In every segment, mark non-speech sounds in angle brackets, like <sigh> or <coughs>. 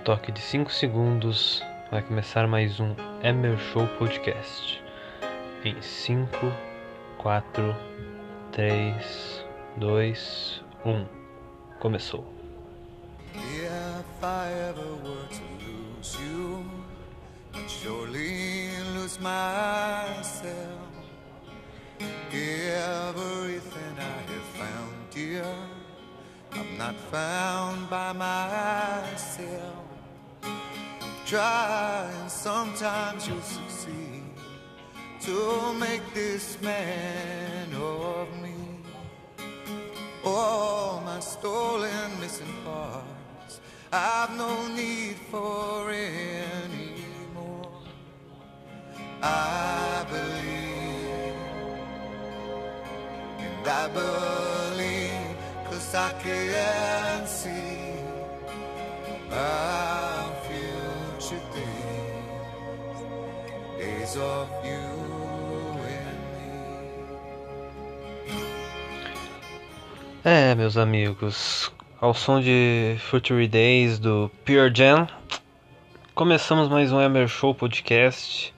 toque de 5 segundos, vai começar mais um Emer Show Podcast. Em 5, 4, 3, 2, 1. Começou. If I ever were to lose you, I'd surely lose myself. Everything I have found, dear, I'm not found by myself. Try and sometimes you'll succeed to make this man of me. All my stolen missing parts, I've no need for any more. I believe, and I believe, cause I can see our É, meus amigos, ao som de Future Days do Pure Jam, começamos mais um Emer Show Podcast.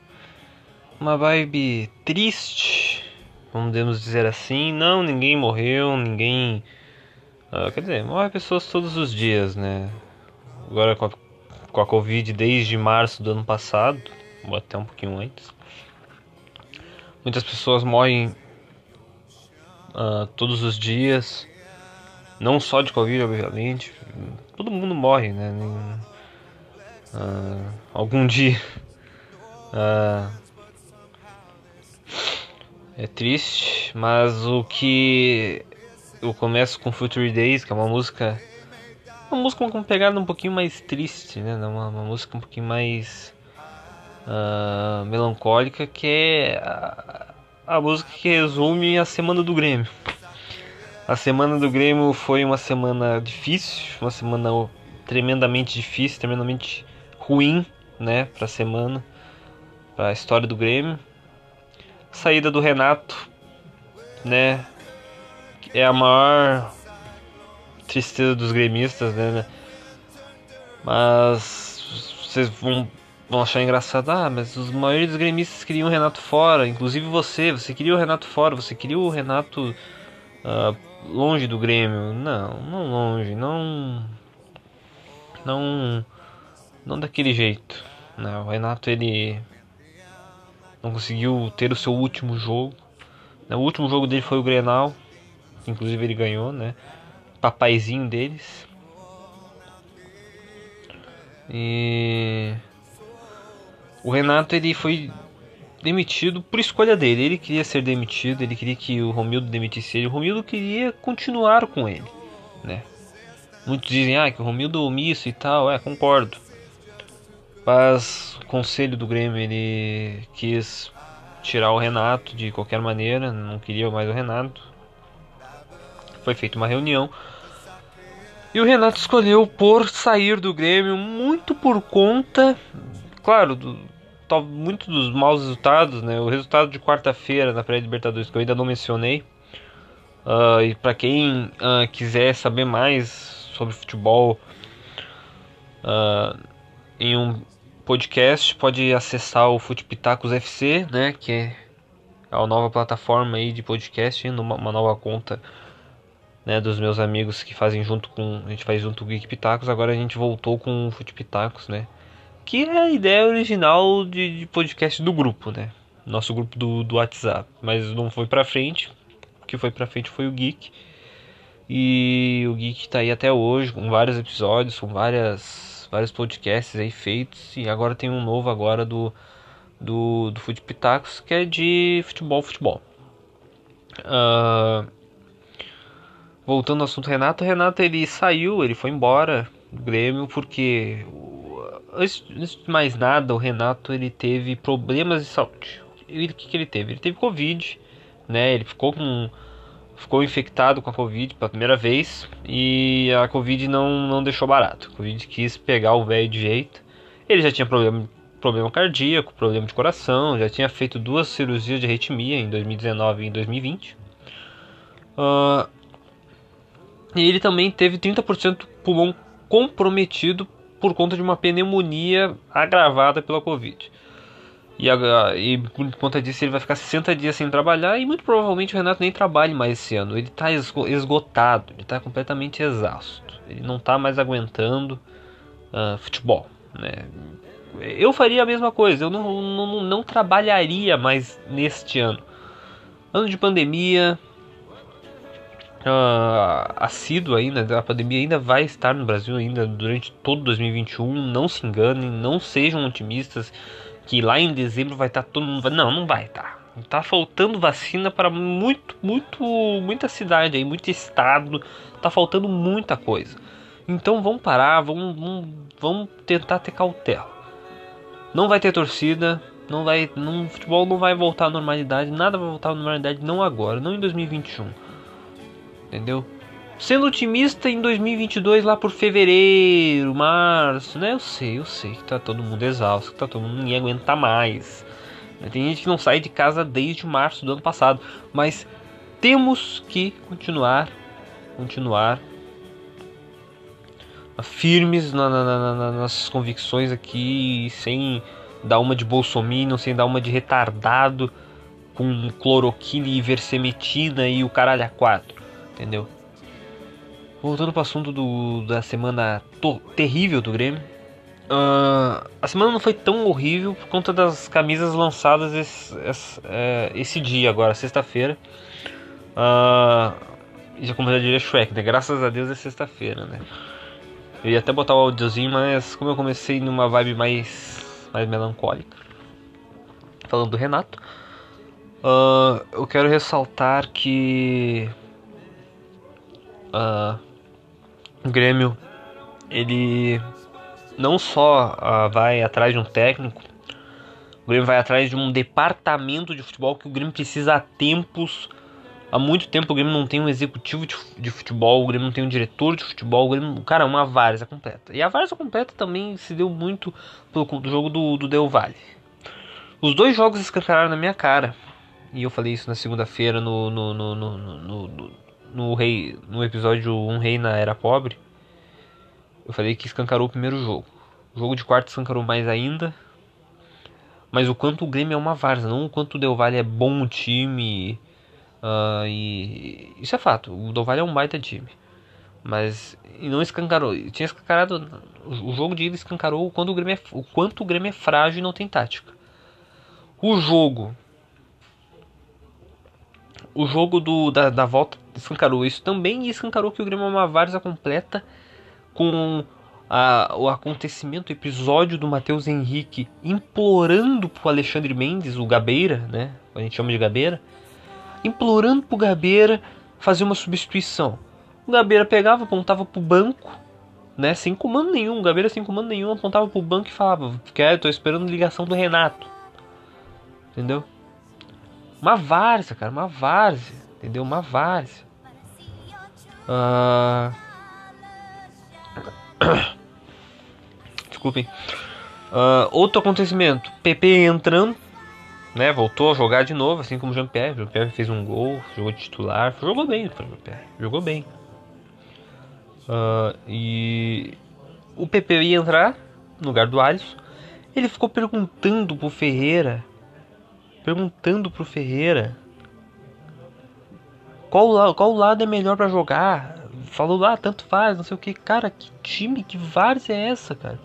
Uma vibe triste, vamos dizer assim. Não, ninguém morreu, ninguém. ah, quer dizer, morre pessoas todos os dias, né? Agora com a, com a Covid desde março do ano passado, ou até um pouquinho antes. Muitas pessoas morrem ah, todos os dias. Não só de Covid, obviamente. Todo mundo morre, né? Ah, algum dia. Ah, é triste, mas o que eu começo com Future Days, que é uma música. Uma música com pegada um pouquinho mais triste, né? Uma, uma música um pouquinho mais ah, melancólica, que é a, a música que resume a semana do Grêmio. A semana do Grêmio foi uma semana difícil, uma semana tremendamente difícil, tremendamente ruim, né, para a semana, para a história do Grêmio. Saída do Renato, né, é a maior tristeza dos gremistas, né? Mas vocês vão, vão achar engraçado, ah, mas os maiores dos gremistas queriam o Renato fora, inclusive você, você queria o Renato fora, você queria o Renato ah, longe do Grêmio. Não, não longe, não. Não. Não daquele jeito. Né? O Renato ele não conseguiu ter o seu último jogo. O último jogo dele foi o Grenal, inclusive ele ganhou, né? Papaizinho deles. E o Renato ele foi demitido por escolha dele. Ele queria ser demitido, ele queria que o Romildo demitisse ele. O Romildo queria continuar com ele, né? Muitos dizem ah, que o Romildo é omisso e tal, é, concordo. Mas o conselho do Grêmio ele quis tirar o Renato de qualquer maneira, não queria mais o Renato. Foi feita uma reunião. E o Renato escolheu por sair do Grêmio muito por conta, claro, do, muito dos maus resultados, né? O resultado de quarta-feira na pré-libertadores que eu ainda não mencionei. Ah, e para quem ah, quiser saber mais sobre futebol ah, em um podcast, pode acessar o Futepitacos FC, né? Que é a nova plataforma aí de podcast, uma nova conta né, dos meus amigos que fazem junto com. A gente faz junto com o Geek Pitacos, agora a gente voltou com o Fute Pitacos, né? Que é a ideia original de, de podcast do grupo, né? Nosso grupo do, do WhatsApp. Mas não foi pra frente. O que foi pra frente foi o Geek. E o Geek tá aí até hoje, com vários episódios, com várias, vários podcasts aí feitos. E agora tem um novo agora do, do, do Pitacos, que é de futebol, futebol. Ah, voltando ao assunto Renato, Renato ele saiu, ele foi embora do Grêmio porque antes, de mais nada, o Renato ele teve problemas de saúde. Ele, o que, que ele teve? Ele teve Covid, né? Ele ficou com ficou infectado com a Covid pela primeira vez e a Covid não, não deixou barato. A Covid quis pegar o velho de jeito. Ele já tinha problema, problema cardíaco, problema de coração, já tinha feito duas cirurgias de arritmia em 2019 e em 2020. Ah, e ele também teve 30% do pulmão comprometido por conta de uma pneumonia agravada pela Covid. E, e por conta disso ele vai ficar 60 dias sem trabalhar e muito provavelmente o Renato nem trabalhe mais esse ano. Ele está esgotado, ele está completamente exausto. Ele não está mais aguentando ah, futebol. Né? Eu faria a mesma coisa, eu não, não, não trabalharia mais neste ano. Ano de pandemia, uh, assíduo ainda, a pandemia ainda vai estar no Brasil ainda durante todo 2021. Não se enganem, não sejam otimistas que lá em dezembro vai estar todo mundo. Não, não vai estar. Tá faltando vacina para muito, muito, muita cidade aí, muito estado. Tá faltando muita coisa. Então vamos parar, vamos, vamos, vamos tentar ter cautela. Não vai ter torcida, não vai, não, futebol não vai voltar à normalidade, nada vai voltar à normalidade não agora, não em 2021. Entendeu? Sendo otimista em 2022 lá por fevereiro, março, né? Eu sei, eu sei que tá todo mundo exausto, que tá todo mundo ninguém aguenta mais. Tem gente que não sai de casa desde março do ano passado, mas temos que continuar, continuar firmes na, na, na, na, nas convicções aqui, sem dar uma de bolsominion, sem dar uma de retardado, com cloroquina e versemetina e o caralho a quatro, entendeu? Voltando para o assunto do, da semana terrível do Grêmio. Uh, a semana não foi tão horrível por conta das camisas lançadas esse, esse, é, esse dia agora, sexta-feira. Uh, já como já diria Shrek, né? Graças a Deus é sexta-feira, né? Eu ia até botar o áudiozinho, mas como eu comecei numa vibe mais, mais melancólica, falando do Renato, uh, eu quero ressaltar que uh, o Grêmio ele não só uh, vai atrás de um técnico, o Grêmio vai atrás de um departamento de futebol que o Grêmio precisa há tempos. Há muito tempo o Grêmio não tem um executivo de, futebol, o Grêmio não tem um diretor de futebol, o Grêmio, cara, é uma várzea completa. E a várzea completa também se deu muito pelo do jogo do, do Del Valle. Os dois jogos escancararam na minha cara. E eu falei isso na segunda-feira no no, no, no, no, rei, no episódio Um Rei na Era Pobre. Eu falei que escancarou o primeiro jogo. O jogo de quarto escancarou mais ainda. Mas o quanto o Grêmio é uma várzea, não o quanto o Del Valle é bom time. Uh, e isso é fato, o Del Valle é um baita time. Mas não escancarou. Tinha escancarado. O jogo de ida escancarou o quanto o Grêmio é, o quanto o Grêmio é frágil e não tem tática. O jogo. O jogo do, da, da volta escancarou isso também e escancarou que o Grêmio é uma várzea completa com a, o acontecimento, o episódio do Matheus Henrique implorando pro Alexandre Mendes, o Gabeira, né? A gente chama de Gabeira, implorando pro Gabeira fazer uma substituição. O Gabeira pegava, apontava pro banco, né? Sem comando nenhum, o Gabeira sem comando nenhum, apontava pro banco e falava: Quero, tô esperando ligação do Renato. Entendeu? Uma várzea, cara, uma várzea. Entendeu? Uma várzea. Uh... <coughs> Desculpem. Uh, outro acontecimento: PP entrando, né? Voltou a jogar de novo, assim como o Jean-Pierre. Jean-Pierre fez um gol, jogou de titular, jogou bem o Jean-Pierre, jogou bem. Uh, e o PP ia entrar no lugar do Alisson. Ele ficou perguntando pro Ferreira, perguntando pro Ferreira qual, qual lado é melhor para jogar. Falou lá, ah, tanto faz, não sei o que. Cara, que time, que várzea é essa, cara?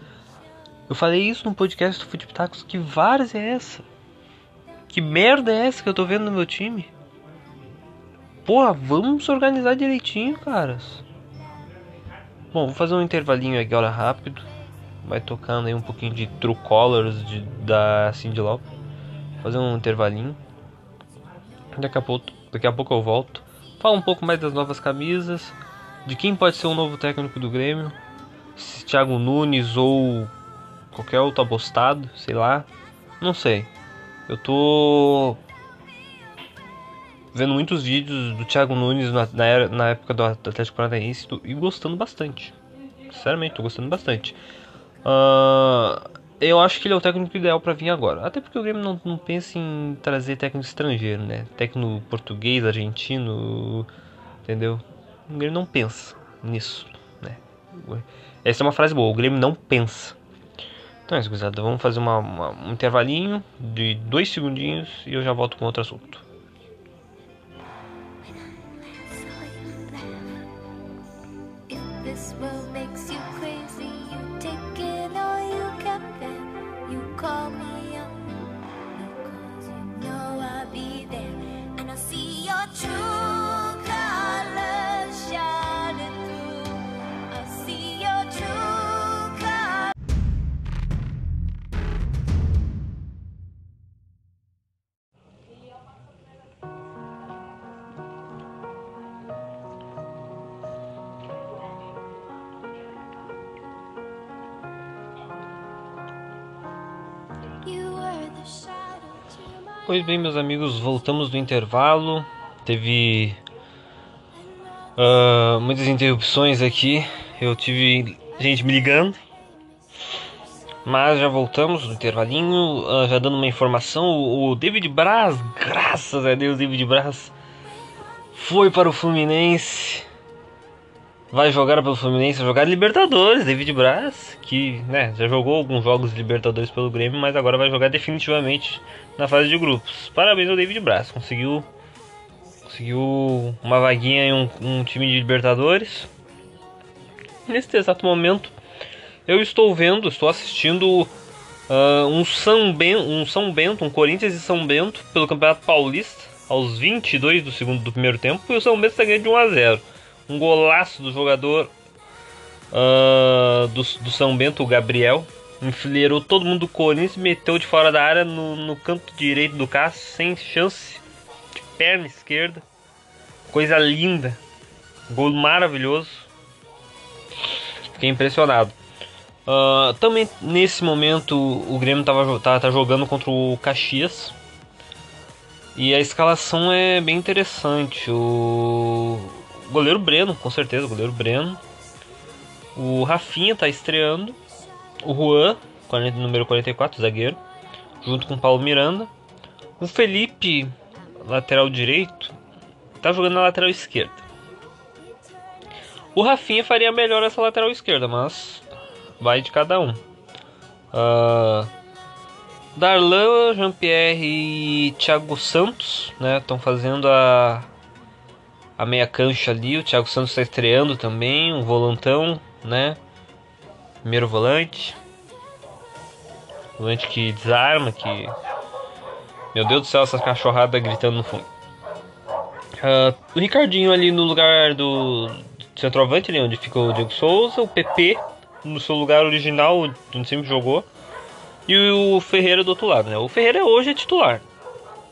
Eu falei isso no podcast do Futipitacos. Que várzea é essa? Que merda é essa que eu tô vendo no meu time? Porra, vamos organizar direitinho, caras. Bom, vou fazer um intervalinho agora rápido. Vai tocando aí um pouquinho de True Colors de, da Cindy Lauper. Fazer um intervalinho. Daqui a, pouco, daqui a pouco eu volto. Fala um pouco mais das novas camisas. De quem pode ser o novo técnico do Grêmio. Se Thiago Nunes ou qualquer outro abostado, sei lá. Não sei. Eu tô vendo muitos vídeos do Thiago Nunes na, na, na época do Atlético Paranaense e gostando bastante. Sinceramente, tô gostando bastante. Uh, eu acho que ele é o técnico ideal para vir agora. Até porque o Grêmio não, não pensa em trazer técnico estrangeiro, né? Técnico português, argentino, entendeu? O Grêmio não pensa nisso, né? Essa é uma frase boa, o Grêmio não pensa. Então é isso, gurizada. Vamos fazer uma, uma, um intervalinho de dois segundinhos e eu já volto com outro assunto. You Pois bem, meus amigos, voltamos do intervalo. Teve ah, muitas interrupções aqui. Eu tive gente me ligando. Mas já voltamos do intervalinho. ah, já dando uma informação: o, o David Braz, graças a Deus, David Braz foi para o Fluminense. Vai jogar pelo Fluminense, jogar Libertadores, David Braz, que né, já jogou alguns jogos de Libertadores pelo Grêmio, mas agora vai jogar definitivamente na fase de grupos. Parabéns ao David Braz, conseguiu conseguiu uma vaguinha em um, um time de Libertadores. Nesse exato momento, eu estou vendo, estou assistindo ah, um São Bento, um São Bento, um Corinthians e São Bento pelo Campeonato Paulista, aos 22 do segundo do primeiro tempo, e o São Bento está ganhando de 1 a 0. Um golaço do jogador ah, do, do São Bento, o Gabriel, enfileirou todo mundo do Corinthians e meteu de fora da área no, no canto direito do Cássio, sem chance, de perna esquerda. Coisa linda, gol maravilhoso. Fiquei impressionado. Ah, também nesse momento o Grêmio tava, tá, tá jogando contra o Caxias. E a escalação é bem interessante. O goleiro Breno, com certeza, goleiro Breno. O Rafinha tá estreando. O Juan, 40, número 44, zagueiro. Junto com o Paulo Miranda. O Felipe, lateral direito, tá jogando na lateral esquerda. O Rafinha faria melhor essa lateral esquerda, mas vai de cada um. Ah, Darlan, Jean-Pierre e Thiago Santos, né? Estão fazendo a a meia cancha ali. O Thiago Santos está estreando também, um volantão, né? Primeiro volante. Volante que desarma, que meu Deus do céu, essas cachorradas gritando no fundo. Ah, o Ricardinho ali no lugar do centroavante, ali onde fica o Diego Souza. O PP no seu lugar original, onde sempre jogou. E o Ferreira do outro lado, né? O Ferreira hoje é titular.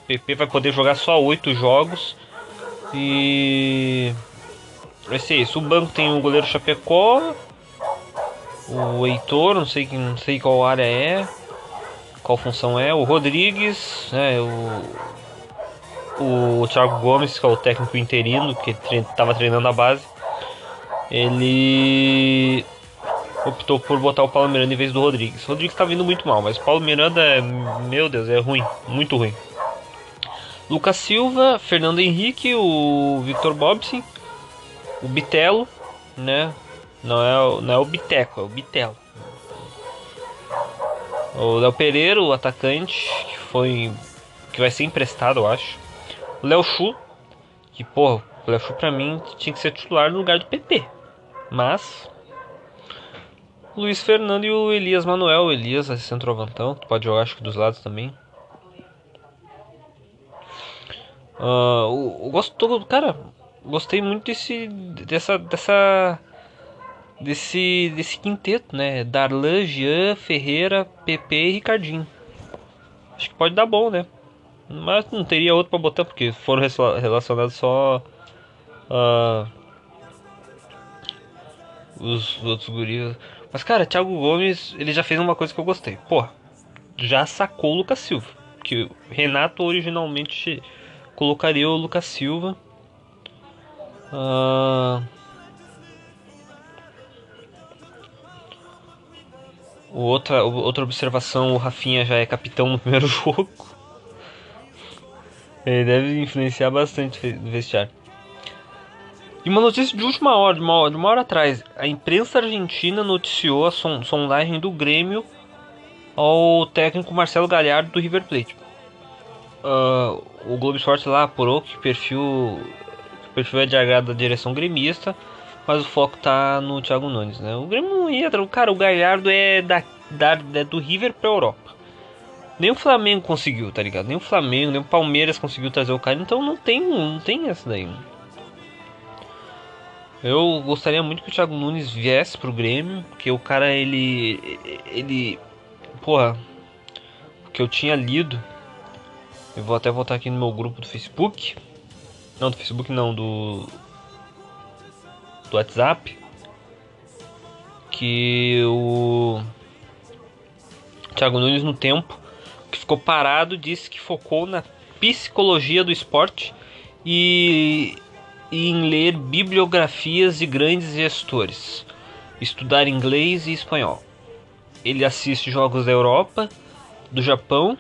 O PP vai poder jogar só oito jogos. E. Vai ser isso. O banco tem o goleiro Chapecó. O Heitor, não sei, não sei qual área é. Qual função é. O Rodrigues, né? O, o Thiago Gomes, que é o técnico interino, que estava treinando a base. Ele optou por botar o Paulo Miranda em vez do Rodrigues. O Rodrigues tá vindo muito mal, mas o Paulo Miranda é, meu Deus, é ruim, muito ruim. Lucas Silva, Fernando Henrique, o Victor Bobson, o Bitelo, né? Não é, o- não é o Biteco, é o Bitelo. O Léo Pereira, o atacante, que foi. que vai ser emprestado, eu acho. O Léo Chu, que porra, o Léo Chu pra mim tinha que ser titular no lugar do PP. Mas. Luiz Fernando e o Elias Manuel. O Elias é centroavantão, pode jogar acho que dos lados também. Ah, o, o gosto todo, cara, gostei muito desse dessa dessa desse desse quinteto, né? Darlan, Jean, Ferreira, PP e Ricardinho. Acho que pode dar bom, né? Mas não teria outro pra botar porque foram rela- relacionados só ah, os outros guris. Mas cara, Thiago Gomes, ele já fez uma coisa que eu gostei. Porra, já sacou o Lucas Silva. Que o Renato originalmente colocaria o Lucas Silva. O outra, o- outra observação, o Rafinha já é capitão no primeiro <laughs> jogo. Ele deve influenciar bastante no vestiário. E uma notícia de última hora, de uma hora, de uma hora atrás. A imprensa argentina noticiou a son sondagem do Grêmio ao técnico Marcelo Galhardo do River Plate. Uh, o Globo Esporte lá apurou que perfil, perfil é de agrado da direção gremista, mas o foco tá no Thiago Nunes, né? O Grêmio não ia, cara, o Galhardo é da, da é do River pra Europa. Nem o Flamengo conseguiu, tá ligado? Nem o Flamengo, nem o Palmeiras conseguiu trazer o cara, então não tem, não tem essa daí. Eu gostaria muito que o Thiago Nunes viesse pro Grêmio, porque o cara ele ele porra, o que eu tinha lido, eu vou até voltar aqui no meu grupo do Facebook. Não, do Facebook não, do do WhatsApp que o Thiago Nunes no tempo que ficou parado disse que focou na psicologia do esporte e, e em ler bibliografias de grandes gestores, estudar inglês e espanhol. Ele assiste jogos da Europa, do Japão,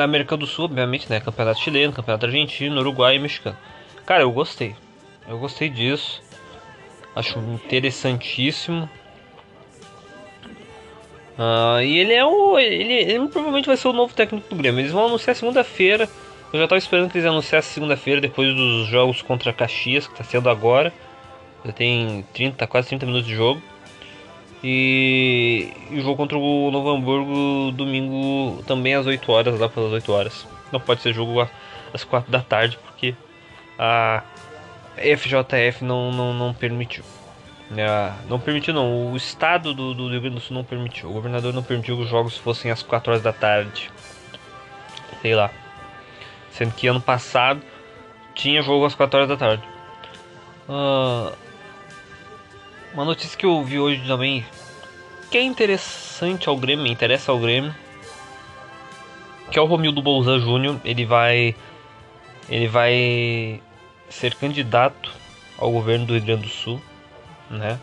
da América do Sul, obviamente, né? Campeonato chileno, campeonato argentino, uruguai e mexicano. Cara, eu gostei. Eu gostei disso. Acho interessantíssimo. Uh, e ele é o. Ele, ele, provavelmente vai ser o novo técnico do Grêmio. Eles vão anunciar segunda-feira. Eu já estava esperando que eles anunciassem segunda-feira, depois dos jogos contra Caxias, que está sendo agora. Já tem 30, quase 30 minutos de jogo. E, e o jogo contra o Novo Hamburgo domingo também às 8 horas, lá pelas 8 horas. Não pode ser jogo às 4 da tarde, porque a FJF não, não, não permitiu. É, não permitiu não, o estado do, do Rio Grande do Sul não permitiu. O governador não permitiu que os jogos fossem às 4 horas da tarde. Sei lá. Sendo que ano passado tinha jogo às 4 horas da tarde. Uh, uma notícia que eu vi hoje também que é interessante ao Grêmio, interessa ao Grêmio, que é o Romildo Bolzan Júnior. Ele vai ele vai ser candidato ao governo do Rio Grande do Sul, né?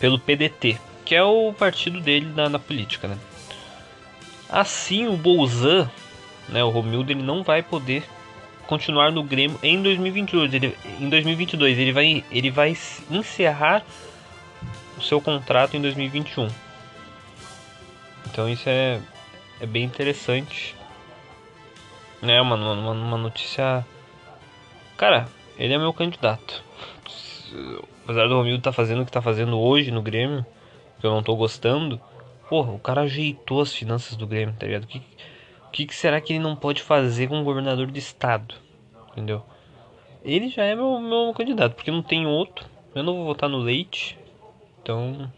Pelo PDT, que é o partido dele na, na política, né? Assim, o Bolzan, né, o Romildo, ele não vai poder continuar no Grêmio em 2022. Ele, em 2022 ele vai, ele vai encerrar o seu contrato em 2021. Então isso é, é bem interessante. Né, uma, uma, uma notícia Cara, ele é meu candidato. Apesar do Romildo tá fazendo o que tá fazendo hoje no Grêmio, que eu não tô gostando. Porra, o cara ajeitou as finanças do Grêmio, tá ligado? O que, que, que será que ele não pode fazer com um governador de estado? Entendeu? Ele já é meu, meu candidato, porque não tem outro. Eu não vou votar no Leite. Então.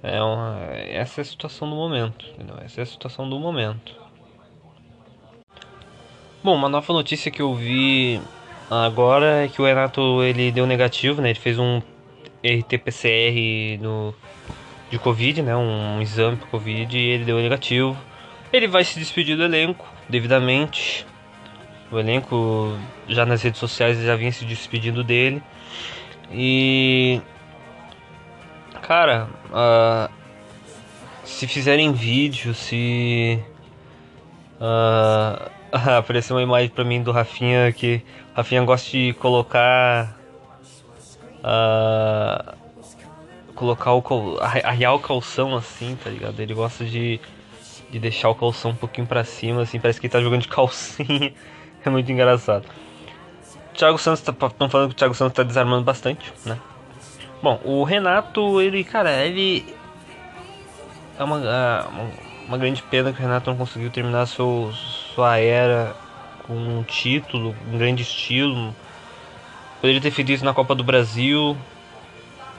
É uma, essa é a situação do momento. Entendeu? Essa é a situação do momento. Bom, uma nova notícia que eu vi agora é que o Renato ele deu negativo, né? Ele fez um RT-PCR no de Covid, né? Um exame para Covid e ele deu negativo. Ele vai se despedir do elenco devidamente. O elenco já nas redes sociais já vinha se despedindo dele. E cara, uh, se fizerem vídeo, se <laughs> uh, apareceu uma imagem pra mim do Rafinha que Rafinha gosta de colocar uh, colocar o arriar o calção assim, tá ligado? Ele gosta de, de deixar o calção um pouquinho pra cima, assim, parece que ele tá jogando de calcinha. <laughs> é muito engraçado. Thiago Santos tá falando que o Thiago Santos tá desarmando bastante, né? Bom, o Renato, ele, cara, ele é uma, é uma, grande pena que o Renato não conseguiu terminar seus sua era com um título, um grande estilo. Poderia ter feito isso na Copa do Brasil.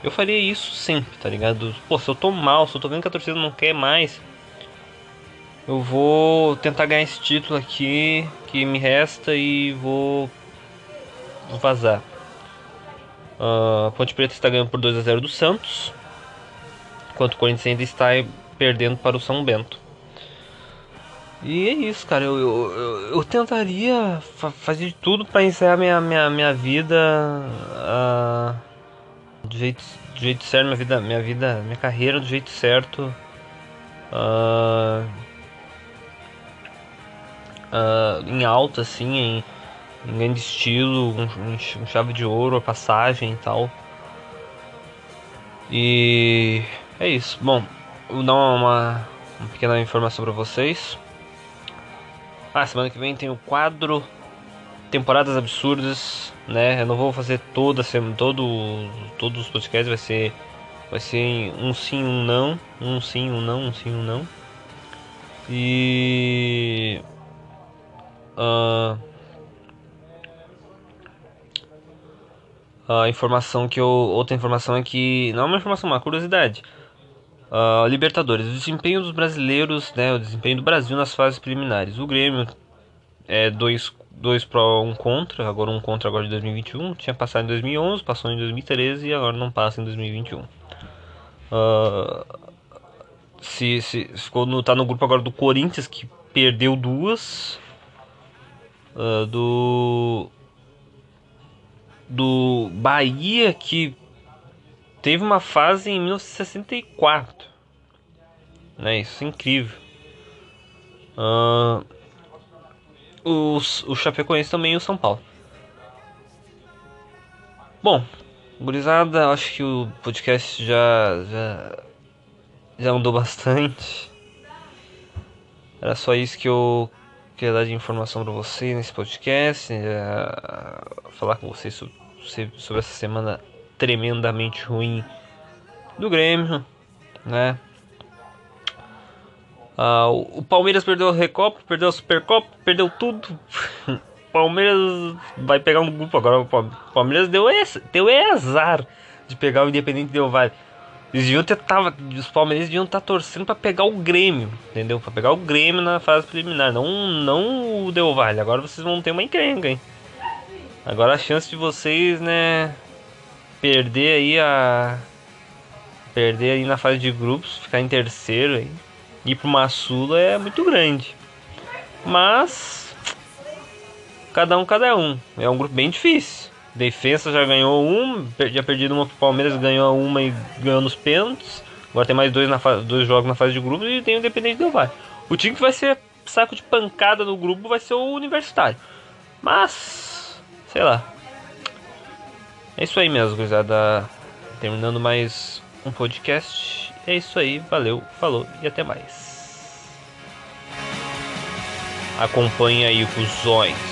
Eu faria isso sempre, tá ligado? Pô, se eu tô mal, se eu tô vendo que a torcida não quer mais, eu vou tentar ganhar esse título aqui que me resta e vou vazar. Uh, Ponte Preta está ganhando por 2 a 0 do Santos, enquanto o Corinthians ainda está perdendo para o São Bento. E é isso, cara. Eu, eu, eu, eu tentaria fa fazer de tudo para encerrar minha, minha, minha vida uh, do, jeito, do jeito certo, minha vida, minha vida, minha carreira do jeito certo. Uh, uh, em alta, assim, em, em grande estilo, um, um chave de ouro, a passagem e tal. E é isso. Bom, vou dar uma, uma pequena informação para vocês. Ah, semana que vem tem o quadro Temporadas Absurdas, né? Eu não vou fazer toda semana, todo, todos os podcasts, vai ser vai ser um sim, um não, um sim, um não, um sim, um não. E uh, a informação que eu outra informação é que não é uma informação, uma curiosidade. Uh, Libertadores, o desempenho dos brasileiros, né, o desempenho do Brasil nas fases preliminares. O Grêmio é dois, dois pró, um contra, agora um contra agora de 2021. Tinha passado em 2011, passou em 2013 e agora não passa em 2021. Uh, se, se, ficou no, tá no grupo agora do Corinthians que perdeu duas. Uh, do do Bahia que teve uma fase em 1964. Né? Isso é incrível. Uh, os, o Chapecoense também e o São Paulo. Bom, gurizada, acho que o podcast já, já, já andou <laughs> bastante. Era só isso que eu queria dar de informação para vocês nesse podcast. falar com vocês sobre, sobre essa semana tremendamente ruim do Grêmio, né? Ah, o Palmeiras perdeu a Recopa, perdeu a Supercopa, perdeu tudo. <laughs> Palmeiras vai pegar um grupo agora. O Palmeiras deu, esse, deu azar de pegar o Independente Del Vale. Eles deviam ter tava, os Palmeiras deviam estar tá torcendo para pegar o Grêmio, entendeu? Para pegar o Grêmio na fase preliminar, não não o Del Valle. Agora vocês vão ter uma encrenca, hein? Agora a chance de vocês, né, perder aí a perder aí na fase de grupos, ficar em terceiro aí, ir para uma Sula é muito grande. Mas cada um cada um. É um grupo bem difícil. Defesa já ganhou um, já perdido uma pro Palmeiras, ganhou uma e ganhou nos pênaltis. Agora tem mais dois, na dois jogos na fase de grupos e tem o Independente do Vale. O time que vai ser saco de pancada no grupo vai ser o Universitário. Mas, sei lá, é isso aí mesmo, gurizada. Terminando mais um podcast. É isso aí, valeu, falou e até mais. Acompanhe aí, cuzões.